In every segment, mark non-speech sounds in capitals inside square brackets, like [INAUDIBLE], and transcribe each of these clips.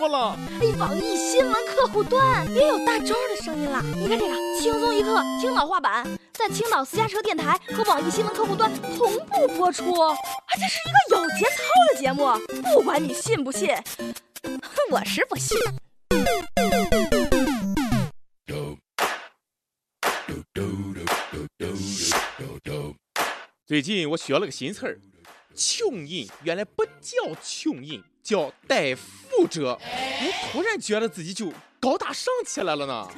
目了。哎，网易新闻客户端也有大招的声音了。你看这个轻松一刻青岛话版，在青岛私家车电台和网易新闻客户端同步播出。啊，这是一个有节操的节目，不管你信不信，我是不信。最近我学了个新词儿，穷人原来不叫穷人，叫带富者。我，突然觉得自己就高大上起来了呢。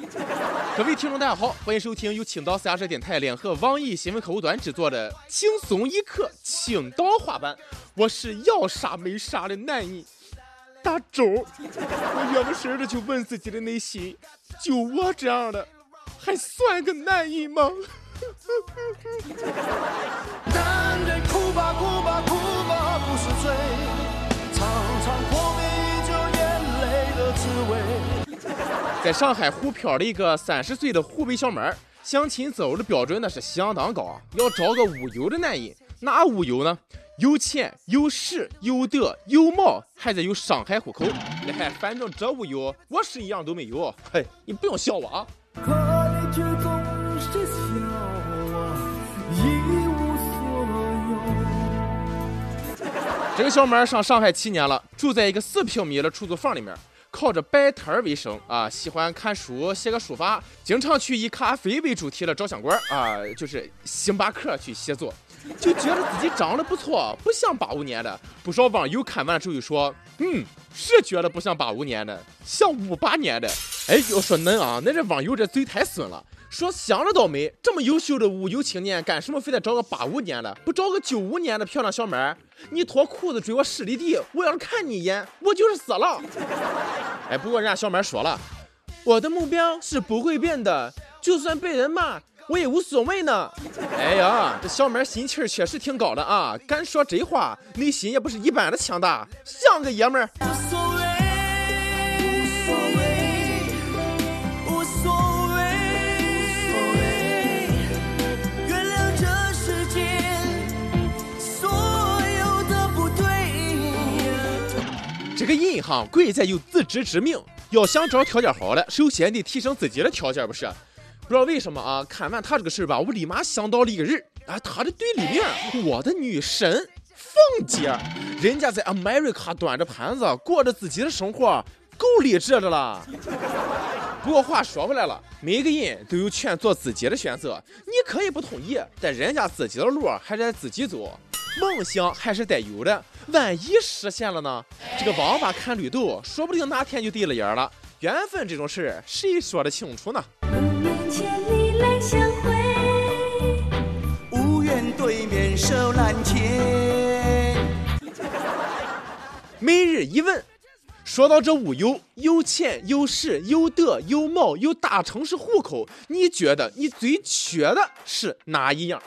各位听众，大家好，欢迎收听由青岛私家车电台联合网易新闻客户端制作的《轻松一刻青岛话版》，我是要啥没啥的男人大周。我约个事的就问自己的内心，就我这样的，还算个男人吗？[LAUGHS] 在上海沪漂的一个三十岁的湖北小妹儿，相亲择偶的标准那是相当高啊，要找个无忧的男人。哪无忧呢？有钱有势有德有貌，还得有上海户口。哎，反正这无忧，我是一样都没有。嘿，你不用笑我啊。这个小妹儿上上海七年了，住在一个四平米的出租房里面，靠着摆摊儿为生啊，喜欢看书，写个书法，经常去以咖啡为主题的照相馆啊，就是星巴克去写作，就觉得自己长得不错，不像八五年的。不少网友看完之后就说，嗯，是觉得不像八五年的，像五八年的。哎，要说恁啊，恁这网友这嘴太损了。说想着倒霉，这么优秀的无忧青年，干什么非得找个八五年的，不找个九五年的漂亮小妹儿？你脱裤子追我十里地，我要是看你一眼，我就是死了。哎，不过人家小妹儿说了，我的目标是不会变的，就算被人骂，我也无所谓呢。哎呀，这小妹儿心气儿确实挺高的啊，敢说这话，内心也不是一般的强大，像个爷们儿。个人哈，贵在有自知之明。要想找条件好的，首先得提升自己的条件，不是？不知道为什么啊？看完他这个事儿吧，我立马想到了一个人啊，他的对立面，我的女神凤姐，人家在 America 端着盘子，过着自己的生活，够励志的了。不过话说回来了，每个人都有权做自己的选择，你可以不同意，但人家自己的路还得自己走。梦想还是得有的，万一实现了呢？这个王八看绿豆，说不定哪天就对了眼了。缘分这种事，谁说得清楚呢？无缘对面手难牵。每日一问，说到这五有，有钱有势有德有貌有大城市户口，你觉得你最缺的是哪一样？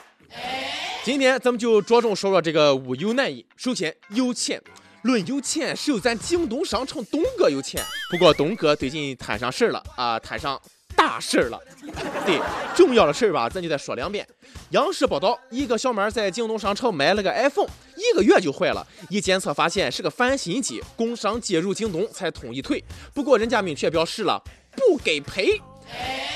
今天咱们就着重说说这个物有男人。首先有钱，论有钱，只有咱京东商城东哥有钱。不过东哥最近摊上事儿了啊，摊上大事儿了。对，重要的事儿吧，咱就再说两遍。央视报道，一个小妹在京东商城买了个 iPhone，一个月就坏了，一检测发现是个翻新机，工商介入京东才同意退。不过人家明确表示了，不给赔。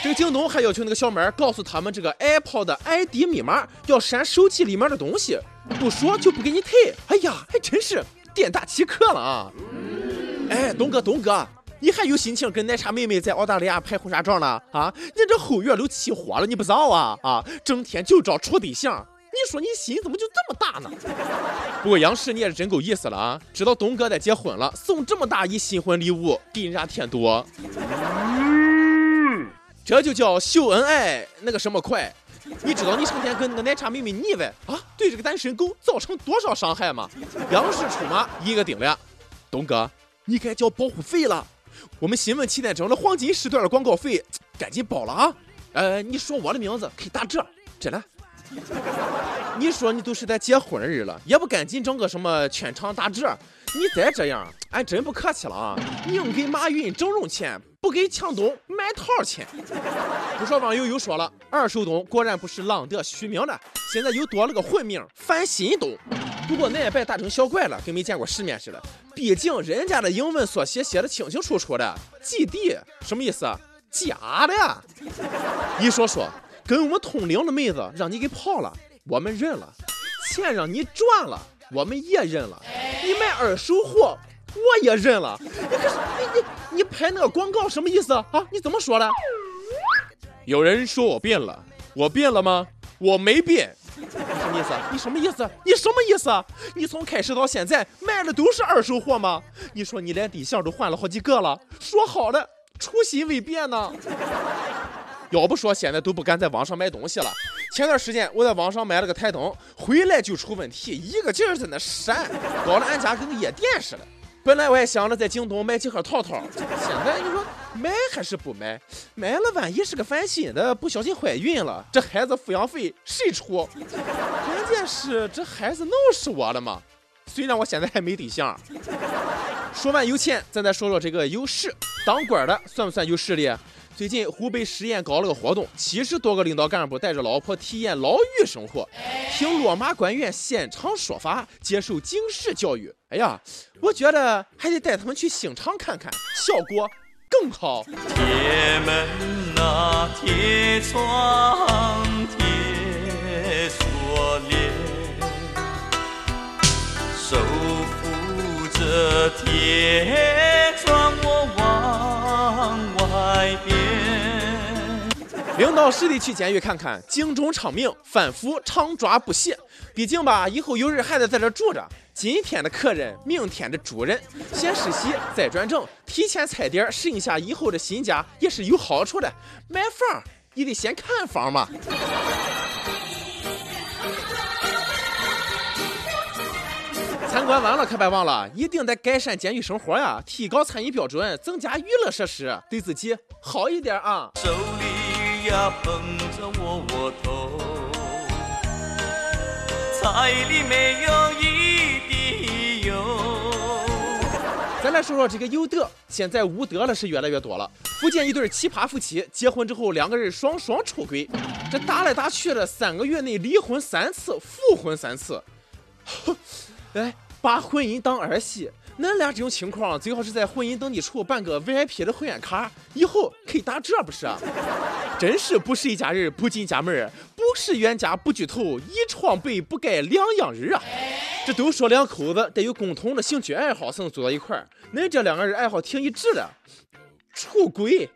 这个京东还要求那个小妹儿告诉他们这个 Apple 的 ID 密码，要删手机里面的东西，不说就不给你退。哎呀，还真是店大欺客了啊！哎，东哥，东哥，你还有心情跟奶茶妹妹在澳大利亚拍婚纱照呢？啊，你这后院都起火了，你不知道啊？啊，整天就知道处对象，你说你心怎么就这么大呢？不过央视你也是真够意思了啊，知道东哥在结婚了，送这么大一新婚礼物，给人家添堵。这就叫秀恩爱那个什么快，你知道你成天跟那个奶茶妹妹腻歪啊，对这个单身狗造成多少伤害吗？央视出马一个顶俩，东哥，你该交保护费了。我们新闻七点整的黄金时段的广告费，赶紧报了啊！呃，你说我的名字可以打折，真的。[LAUGHS] 你说你都是在结婚的人了，也不赶紧整个什么全场打折？你再这样，俺真不客气了啊！宁给马云整容钱，不给强东买套钱。不少网友又说了，二手东果然不是浪得虚名的，现在又多了个混名翻新东。不过那也别大惊小怪了，跟没见过世面似的。毕竟人家的英文缩写写的清清楚楚的，GD 什么意思？假的呀！你说说，跟我们通灵的妹子让你给泡了，我们认了；钱让你赚了，我们也认了；你卖二手货，我也认了。你可是你你你拍那个广告什么意思啊？你怎么说的？有人说我变了，我变了吗？我没变。你什么意思？你什么意思？你什么意思？你从开始到现在卖的都是二手货吗？你说你连对象都换了好几个了，说好的。初心未变呢，要不说现在都不敢在网上买东西了。前段时间我在网上买了个台灯，回来就出问题，一个劲儿在那闪，搞得俺家跟个夜店似的。本来我还想着在京东买几盒套套，现在你说买还是不买？买了万一是个翻新的，不小心怀孕了，这孩子抚养费谁出？关键是这孩子能是我的吗？虽然我现在还没对象。说完有钱，咱再说说这个有势。当官的算不算有势力？最近湖北十堰搞了个活动，七十多个领导干部带着老婆体验牢狱生活，听落马官员现场说法，接受警示教育。哎呀，我觉得还得带他们去刑场看看，效果更好。铁门啊，铁窗，铁锁链，守护着铁，改变。领导实地去监狱看看，警钟长鸣，反腐常抓不懈。毕竟吧，以后有人还得在这住着。今天的客人，明天的主人，先实习再转正，提前踩点，适应下以后的新家也是有好处的。买房你得先看房嘛。参观完了可别忘了，一定得改善监狱生活呀，提高餐饮标准，增加娱乐设施，对自己好一点啊。手里呀捧着窝窝头，菜里没有一滴油。咱来说说这个有德，现在无德了是越来越多了。福建一对奇葩夫妻结婚之后，两个人双双出轨，这打来打去的，三个月内离婚三次，复婚三次。哎，把婚姻当儿戏，恁俩这种情况最好是在婚姻登记处办个 VIP 的会员卡，以后可以打折，不是？真是不是一家人不进家门，不是冤家不聚头，一床被不盖两样人啊！这都说两口子得有共同的兴趣爱好才能走到一块儿，恁这两个人爱好挺一致的，出轨。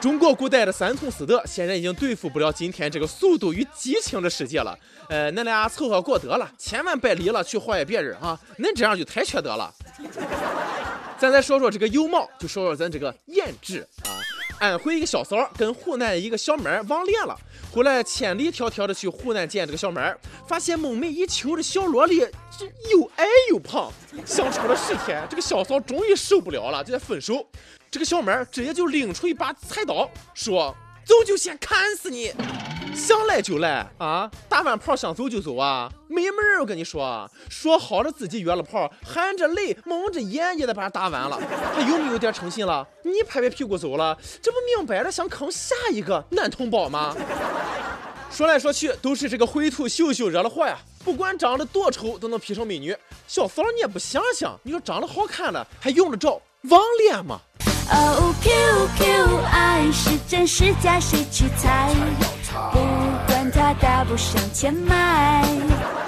中国古代的三从四德显然已经对付不了今天这个速度与激情的世界了。呃，恁俩凑合过得了，千万别离了去祸害别人啊！恁这样就太缺德了。咱再说说这个有貌，就说说咱这个颜值啊。安徽一个小嫂跟湖南一个小妹网恋了，后来千里迢迢的去湖南见这个小妹，发现梦寐以求的小萝莉又矮又胖，相处了十天，这个小嫂终于受不了了，就得分手。这个小妹直接就拎出一把菜刀，说：“走就先砍死你！想来就来啊！打完炮想走就走啊！没门儿！我跟你说，说好了自己约了炮，含着泪蒙着眼也得把他打完了，还有没有点诚信了？你拍拍屁股走了，这不明摆着想坑下一个男同胞吗？说来说去都是这个灰兔秀秀惹了祸呀！不管长得多丑，都能 P 成美女。小嫂你也不想想，你说长得好看的还用得着网恋吗？哦，Q Q，爱是真是假，谁去猜？不管它大不上千迈。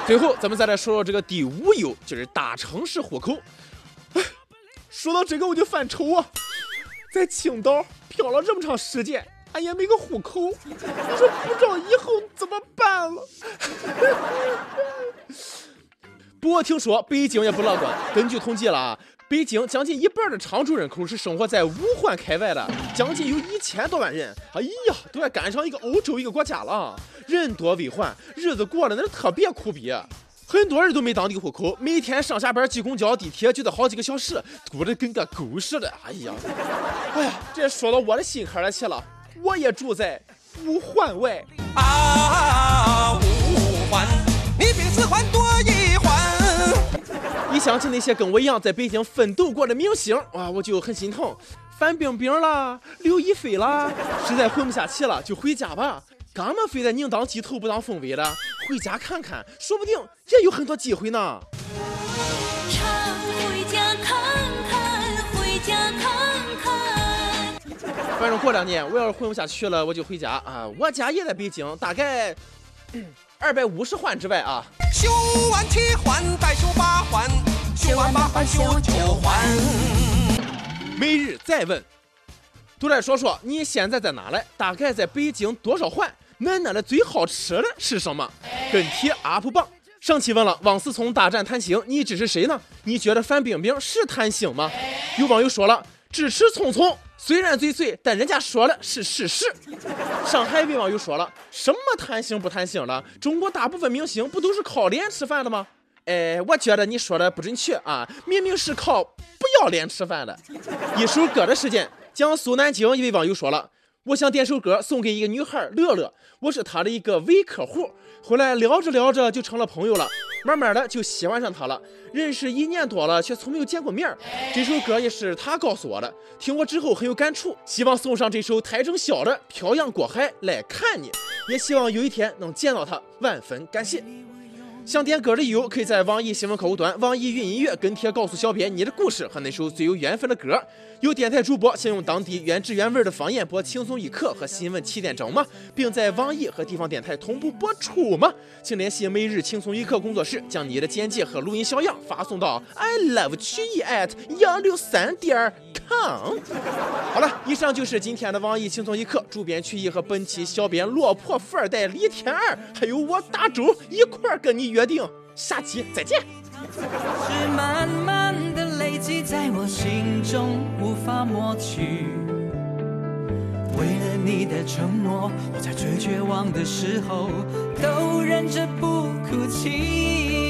最后，咱们再来说说这个第五优，就是大城市户口。说到这个我就犯愁啊，在青岛漂了这么长时间，俺也没个户口，你说不知道以后怎么办了。[LAUGHS] 不过听说北京也不乐观，根据统计了啊。北京将近一半的常住人口是生活在五环开外的，将近有一千多万人。哎呀，都要赶上一个欧洲一个国家了。人多为患，日子过得那是特别苦逼。很多人都没当地户口，每天上下班挤公交、地铁就得好几个小时，堵得跟个狗似的。哎呀，哎呀，这说到我的心坎儿去了。我也住在五环外。啊，五环，想起那些跟我一样在北京奋斗过的明星，啊，我就很心疼。范冰冰啦，刘亦菲啦，实在混不下去了，就回家吧。干嘛非得宁当鸡头不当凤尾的？回家看看，说不定也有很多机会呢。常回家看看，回家看看。反正过两年我要是混不下去了，我就回家啊。我家也在北京，大概 [LAUGHS] 二百五十环之外啊。修完七环再修八环，修完八环修九环。每日再问，都来说说你现在在哪嘞？大概在北京多少环？俺那的最好吃的是什么？跟帖 UP 榜。上期问了王思聪大战谭星，你支持谁呢？你觉得范冰冰是贪星吗？有网友说了，支持聪聪，虽然嘴碎，但人家说的是事实。上海一位网友说了，什么贪星不贪星了？中国大部分明星不都是靠脸吃饭的吗？哎，我觉得你说的不准确啊，明明是靠不要脸吃饭的。一首歌的时间，江苏南京一位网友说了。我想点首歌送给一个女孩乐乐，我是她的一个伪客户，后来聊着聊着就成了朋友了，慢慢的就喜欢上她了，认识一年多了却从没有见过面。这首歌也是她告诉我的，听过之后很有感触，希望送上这首台正小的《漂洋过海来看你》，也希望有一天能见到她，万分感谢。想点歌的友可以在网易新闻客户端、网易云音乐跟帖告诉小编你的故事和那首最有缘分的歌。有电台主播想用当地原汁原味的方言播《轻松一刻》和新闻七点钟吗？并在网易和地方电台同步播出吗？请联系每日轻松一刻工作室，将你的简介和录音小样发送到 i love 曲艺 at 幺六三点唱。好了，以上就是今天的网易轻松一刻，主编曲艺和本期小编落魄富二代李天二，还有我大周一块儿跟你约定，下期再见。是慢慢的累积在我心中，无法抹去。为了你的承诺，我在最绝望的时候都忍着不哭泣。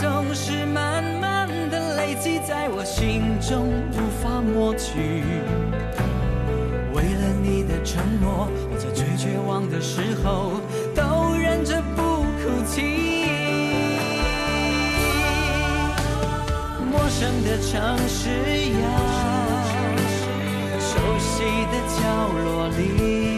总是慢慢的累积在我心中，无法抹去。为了你的承诺，我在最绝望的时候都忍着不哭泣。陌生的城市呀，熟悉的角落里，